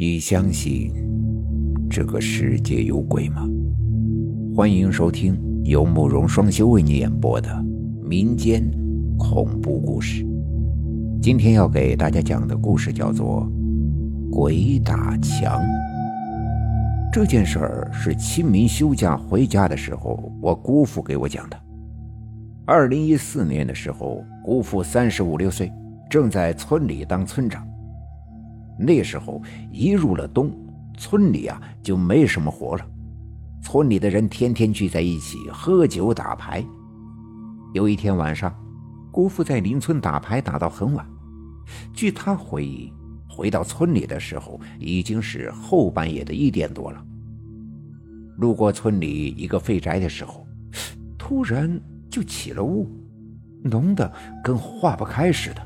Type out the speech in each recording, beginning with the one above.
你相信这个世界有鬼吗？欢迎收听由慕容双修为你演播的民间恐怖故事。今天要给大家讲的故事叫做《鬼打墙》。这件事儿是清明休假回家的时候，我姑父给我讲的。二零一四年的时候，姑父三十五六岁，正在村里当村长。那时候一入了冬，村里啊就没什么活了。村里的人天天聚在一起喝酒打牌。有一天晚上，姑父在邻村打牌打到很晚。据他回忆，回到村里的时候已经是后半夜的一点多了。路过村里一个废宅的时候，突然就起了雾，浓的跟化不开似的，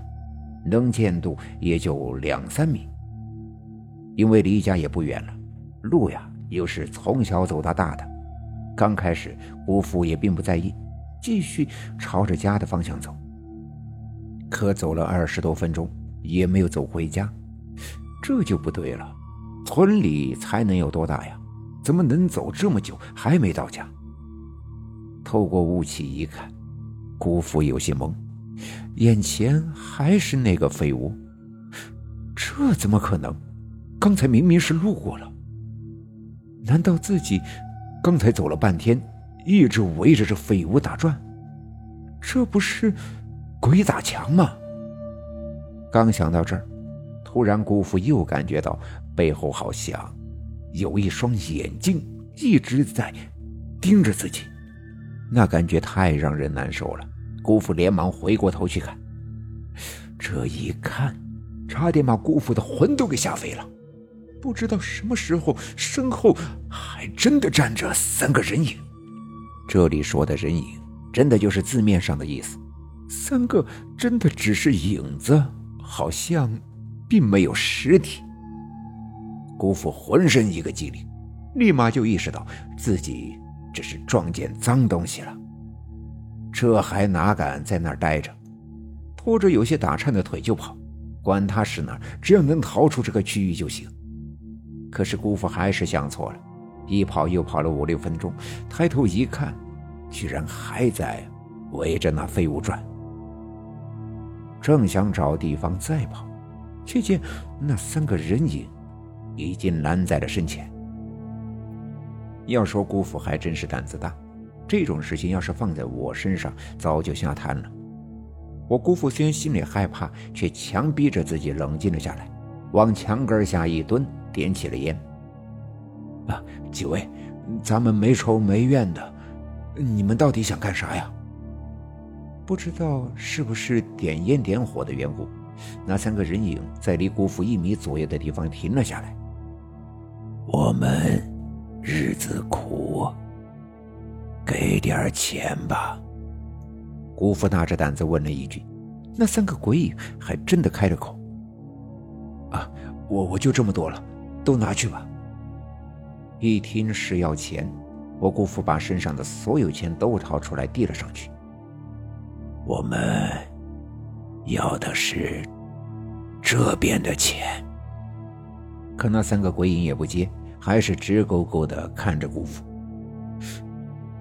能见度也就两三米。因为离家也不远了，路呀又是从小走到大的，刚开始姑父也并不在意，继续朝着家的方向走。可走了二十多分钟也没有走回家，这就不对了。村里才能有多大呀？怎么能走这么久还没到家？透过雾气一看，姑父有些懵，眼前还是那个废屋，这怎么可能？刚才明明是路过了，难道自己刚才走了半天，一直围着这废屋打转？这不是鬼打墙吗？刚想到这儿，突然姑父又感觉到背后好像有一双眼睛一直在盯着自己，那感觉太让人难受了。姑父连忙回过头去看，这一看，差点把姑父的魂都给吓飞了。不知道什么时候，身后还真的站着三个人影。这里说的人影，真的就是字面上的意思。三个真的只是影子，好像并没有实体。姑父浑身一个激灵，立马就意识到自己这是撞见脏东西了。这还哪敢在那儿待着？拖着有些打颤的腿就跑，管他是哪儿，只要能逃出这个区域就行。可是姑父还是想错了，一跑又跑了五六分钟，抬头一看，居然还在围着那废物转。正想找地方再跑，却见那三个人影已经拦在了身前。要说姑父还真是胆子大，这种事情要是放在我身上，早就吓瘫了。我姑父虽然心里害怕，却强逼着自己冷静了下来，往墙根下一蹲。点起了烟。啊，几位，咱们没仇没怨的，你们到底想干啥呀？不知道是不是点烟点火的缘故，那三个人影在离姑父一米左右的地方停了下来。我们日子苦，给点钱吧。姑父大着胆子问了一句，那三个鬼影还真的开了口。啊，我我就这么多了。都拿去吧。一听是要钱，我姑父把身上的所有钱都掏出来递了上去。我们要的是这边的钱。可那三个鬼影也不接，还是直勾勾的看着姑父。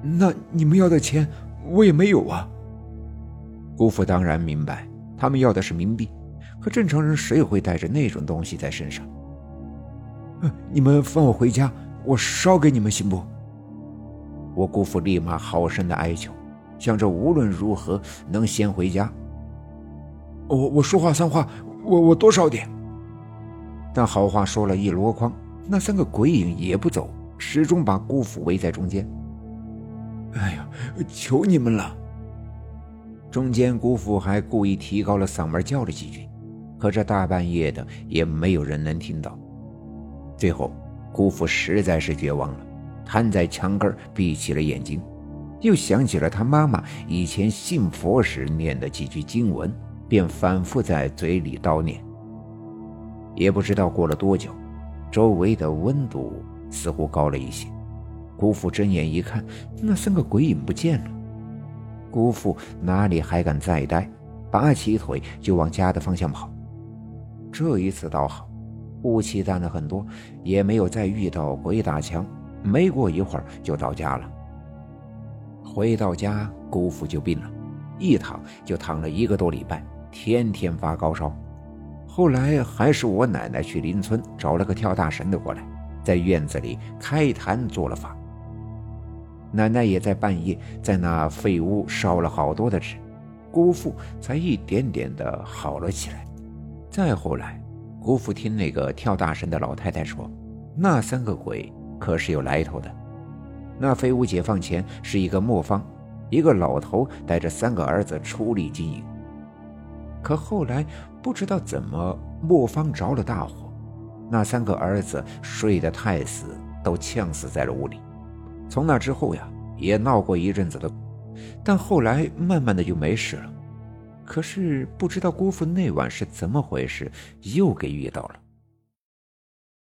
那你们要的钱我也没有啊。姑父当然明白，他们要的是冥币，可正常人谁会带着那种东西在身上？你们放我回家，我烧给你们行不？我姑父立马好生的哀求，想着无论如何能先回家。我我说话算话，我我多烧点。但好话说了一箩筐，那三个鬼影也不走，始终把姑父围在中间。哎呀，求你们了！中间姑父还故意提高了嗓门叫了几句，可这大半夜的也没有人能听到。最后，姑父实在是绝望了，瘫在墙根闭起了眼睛，又想起了他妈妈以前信佛时念的几句经文，便反复在嘴里叨念。也不知道过了多久，周围的温度似乎高了一些。姑父睁眼一看，那三个鬼影不见了。姑父哪里还敢再待，拔起腿就往家的方向跑。这一次倒好。雾气淡了很多，也没有再遇到鬼打墙。没过一会儿就到家了。回到家，姑父就病了，一躺就躺了一个多礼拜，天天发高烧。后来还是我奶奶去邻村找了个跳大神的过来，在院子里开坛做了法。奶奶也在半夜在那废屋烧了好多的纸，姑父才一点点的好了起来。再后来，姑父听那个跳大神的老太太说，那三个鬼可是有来头的。那飞屋解放前是一个磨坊，一个老头带着三个儿子出力经营。可后来不知道怎么磨坊着了大火，那三个儿子睡得太死，都呛死在了屋里。从那之后呀，也闹过一阵子的，但后来慢慢的就没事了。可是不知道姑父那晚是怎么回事，又给遇到了。